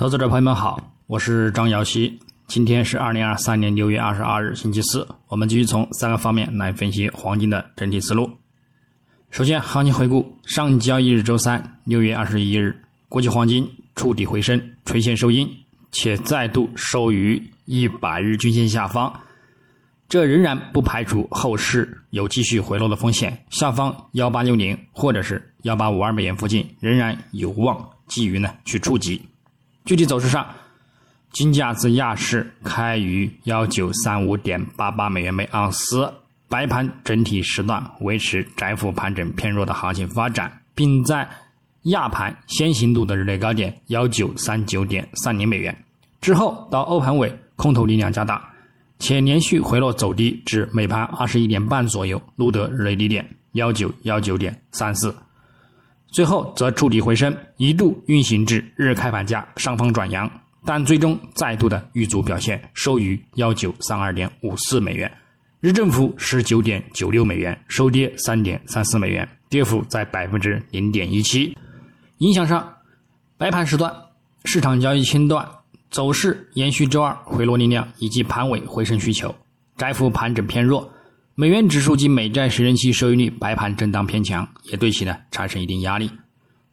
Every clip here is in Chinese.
投资者朋友们好，我是张瑶希。今天是二零二三年六月二十二日，星期四。我们继续从三个方面来分析黄金的整体思路。首先，行情回顾：上交易日周三，六月二十一日，国际黄金触底回升，垂线收阴，且再度收于一百日均线下方。这仍然不排除后市有继续回落的风险，下方幺八六零或者是幺八五二美元附近仍然有望基于呢去触及。具体走势上，金价自亚市开于幺九三五点八八美元每盎司，白盘整体时段维持窄幅盘整偏弱的行情发展，并在亚盘先行度的日内高点幺九三九点三零美元之后，到欧盘尾空头力量加大，且连续回落走低至美盘二十一点半左右，录得日内低点幺九幺九点三四。最后则触底回升，一度运行至日开盘价上方转阳，但最终再度的遇阻表现，收于幺九三二点五四美元，日振幅十九点九六美元，收跌三点三四美元，跌幅在百分之零点一七。影响上，白盘时段市场交易清断，走势延续周二回落力量以及盘尾回升需求，窄幅盘整偏弱。美元指数及美债十年期收益率白盘震荡偏强，也对其呢产生一定压力。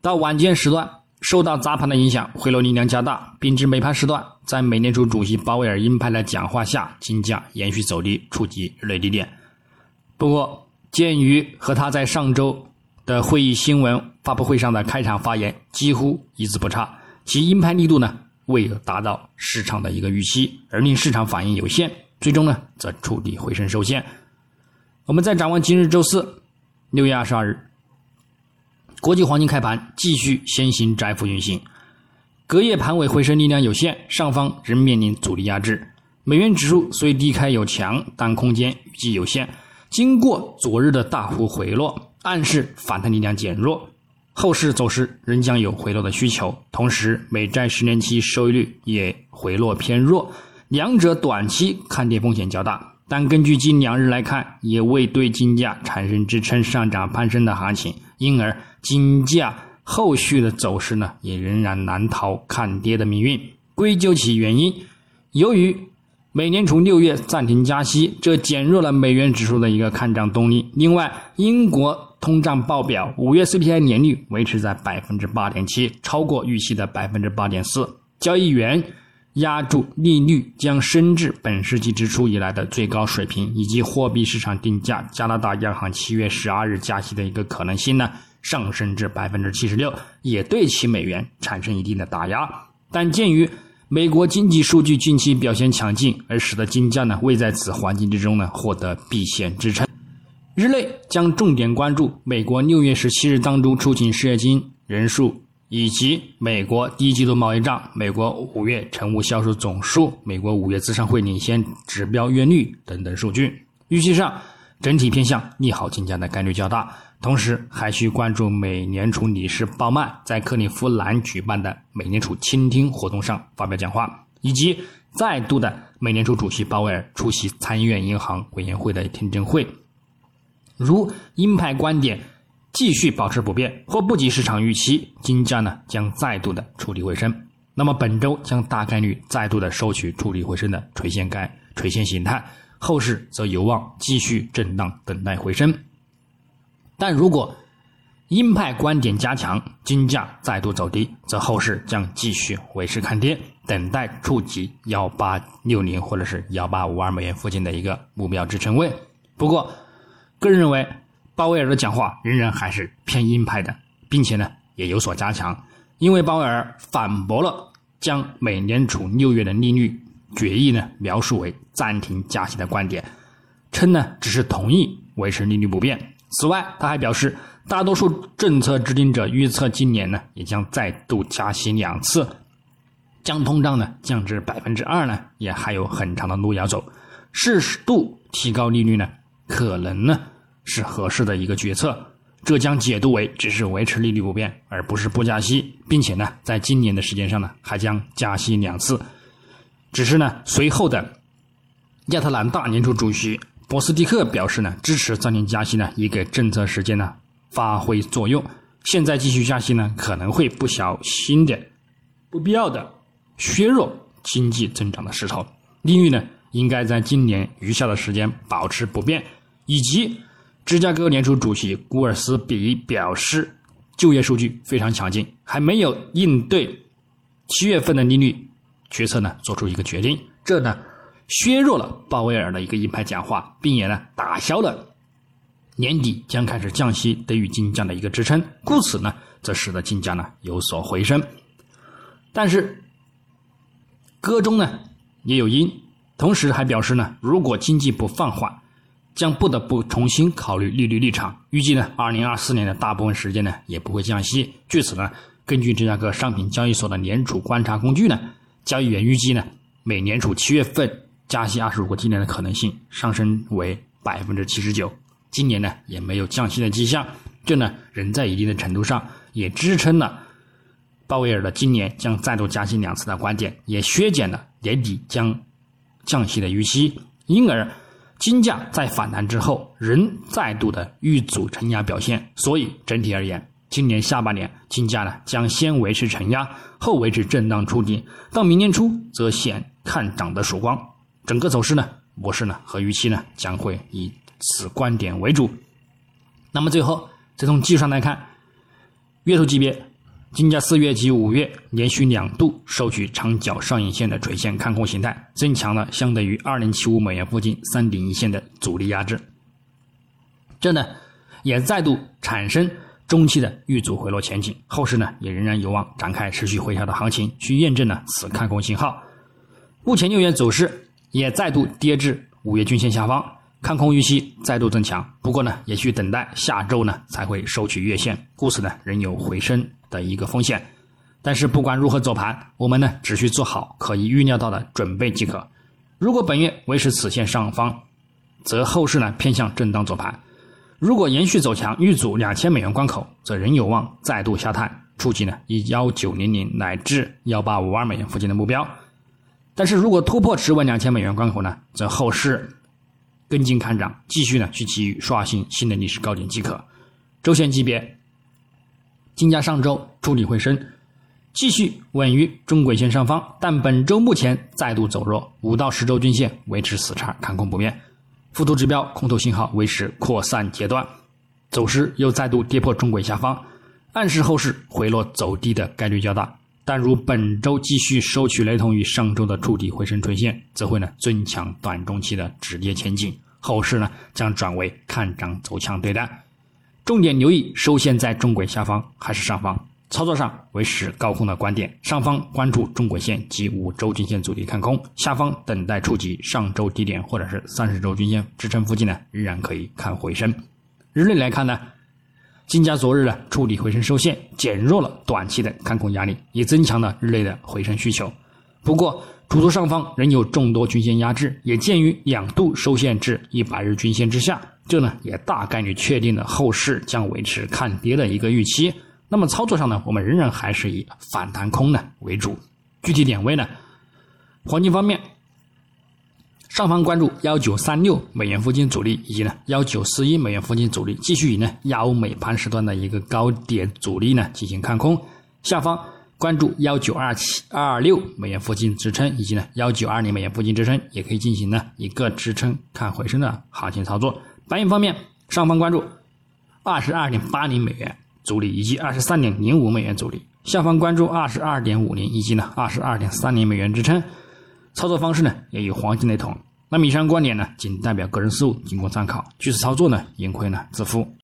到晚间时段，受到砸盘的影响，回落力量加大，并至美盘时段，在美联储主席鲍威尔鹰派的讲话下，金价延续走低，触及日内低点。不过，鉴于和他在上周的会议新闻发布会上的开场发言几乎一字不差，其鹰派力度呢未有达到市场的一个预期，而令市场反应有限，最终呢则触底回升受限。我们再展望今日周四，六月二十二日，国际黄金开盘继续先行窄幅运行，隔夜盘尾回升力量有限，上方仍面临阻力压制。美元指数虽低开有强，但空间预计有限。经过昨日的大幅回落，暗示反弹力量减弱，后市走势仍将有回落的需求。同时，美债十年期收益率也回落偏弱，两者短期看跌风险较大。但根据近两日来看，也未对金价产生支撑上涨攀升的行情，因而金价后续的走势呢，也仍然难逃看跌的命运。归咎其原因，由于美联储六月暂停加息，这减弱了美元指数的一个看涨动力。另外，英国通胀报表五月 CPI 年率维持在百分之八点七，超过预期的百分之八点四，交易员。压住利率将升至本世纪之初以来的最高水平，以及货币市场定价加拿大央行七月十二日加息的一个可能性呢上升至百分之七十六，也对其美元产生一定的打压。但鉴于美国经济数据近期表现强劲，而使得金价呢未在此环境之中呢获得避险支撑。日内将重点关注美国六月十七日当中出境失业金人数。以及美国第一季度贸易账、美国五月成物销售总数、美国五月资产会领先指标月率等等数据，预期上整体偏向利好金价的概率较大。同时，还需关注美联储理事鲍曼在克利夫兰举办的美联储倾听活动上发表讲话，以及再度的美联储主席鲍威尔出席参议院银行委员会的听证会。如鹰派观点。继续保持不变或不及市场预期，金价呢将再度的触底回升。那么本周将大概率再度的收取触底回升的垂线概垂线形态，后市则有望继续震荡等待回升。但如果鹰派观点加强，金价再度走低，则后市将继续维持看跌，等待触及幺八六零或者是幺八五二美元附近的一个目标支撑位。不过，个人认为。鲍威尔的讲话仍然还是偏鹰派的，并且呢也有所加强，因为鲍威尔反驳了将美联储六月的利率决议呢描述为暂停加息的观点，称呢只是同意维持利率不变。此外，他还表示，大多数政策制定者预测今年呢也将再度加息两次，将通胀呢降至百分之二呢也还有很长的路要走，适度提高利率呢可能呢。是合适的一个决策，这将解读为只是维持利率不变，而不是不加息，并且呢，在今年的时间上呢，还将加息两次。只是呢，随后的亚特兰大联储主席博斯蒂克表示呢，支持暂停加息呢，以给政策时间呢发挥作用。现在继续加息呢，可能会不小心的、不必要的削弱经济增长的势头。利率呢，应该在今年余下的时间保持不变。以及芝加哥联储主席古尔斯比表示，就业数据非常强劲，还没有应对七月份的利率决策呢做出一个决定。这呢，削弱了鲍威尔的一个鹰派讲话，并也呢打消了年底将开始降息对于金价的一个支撑。故此呢，这使得金价呢有所回升。但是歌中呢也有因，同时还表示呢，如果经济不放缓，将不得不重新考虑利率立场。预计呢，二零二四年的大部分时间呢也不会降息。据此呢，根据芝加哥商品交易所的联储观察工具呢，交易员预计呢，美联储七月份加息二十五个基点的可能性上升为百分之七十九。今年呢也没有降息的迹象，这呢仍在一定的程度上也支撑了。鲍威尔的今年将再度加息两次的观点，也削减了年底将降息的预期，因而金价在反弹之后仍再度的遇阻承压表现。所以整体而言，今年下半年金价呢将先维持承压，后维持震荡触底，到明年初则显看涨的曙光。整个走势呢模式呢和预期呢将会以此观点为主。那么最后再从技术上来看，月图级别。金价四月及五月连续两度收取长角上影线的垂线看空形态，增强了相对于二零七五美元附近三顶一线的阻力压制。这呢，也再度产生中期的遇阻回落前景，后市呢也仍然有望展开持续回调的行情，去验证了此看空信号。目前六月走势也再度跌至五月均线下方，看空预期再度增强。不过呢，也需等待下周呢才会收取月线，故此呢仍有回升。的一个风险，但是不管如何走盘，我们呢只需做好可以预料到的准备即可。如果本月维持此线上方，则后市呢偏向震荡走盘；如果延续走强，遇阻两千美元关口，则仍有望再度下探，触及呢以幺九零零乃至幺八五二美元附近的目标。但是如果突破持稳两千美元关口呢，则后市跟进看涨，继续呢去给予刷新新的历史高点即可。周线级别。金价上周触底回升，继续稳于中轨线上方，但本周目前再度走弱，五到十周均线维持死叉看空不变，附图指标空头信号维持扩散阶段，走势又再度跌破中轨下方，暗示后市回落走低的概率较大。但如本周继续收取雷同于上周的触底回升垂线，则会呢增强短中期的止跌前景，后市呢将转为看涨走强对待。重点留意收线在中轨下方还是上方，操作上维持高空的观点，上方关注中轨线及五周均线阻力看空，下方等待触及上周低点或者是三十周均线支撑附近呢，仍然可以看回升。日内来看呢，金价昨日呢触底回升收线，减弱了短期的看空压力，也增强了日内的回升需求。不过，主图上方仍有众多均线压制，也鉴于两度收线至一百日均线之下。这呢也大概率确定了后市将维持看跌的一个预期。那么操作上呢，我们仍然还是以反弹空呢为主。具体点位呢，黄金方面，上方关注幺九三六美元附近阻力，以及呢幺九四一美元附近阻力，继续以呢亚欧美盘时段的一个高点阻力呢进行看空。下方关注幺九二七二六美元附近支撑，以及呢幺九二零美元附近支撑，也可以进行呢一个支撑看回升的行情操作。白银方面，上方关注二十二点八零美元阻力以及二十三点零五美元阻力，下方关注二十二点五零以及呢二十二点三零美元支撑。操作方式呢也与黄金雷同。那么以上观点呢仅代表个人思路，仅供参考。据此操作呢，盈亏呢自负。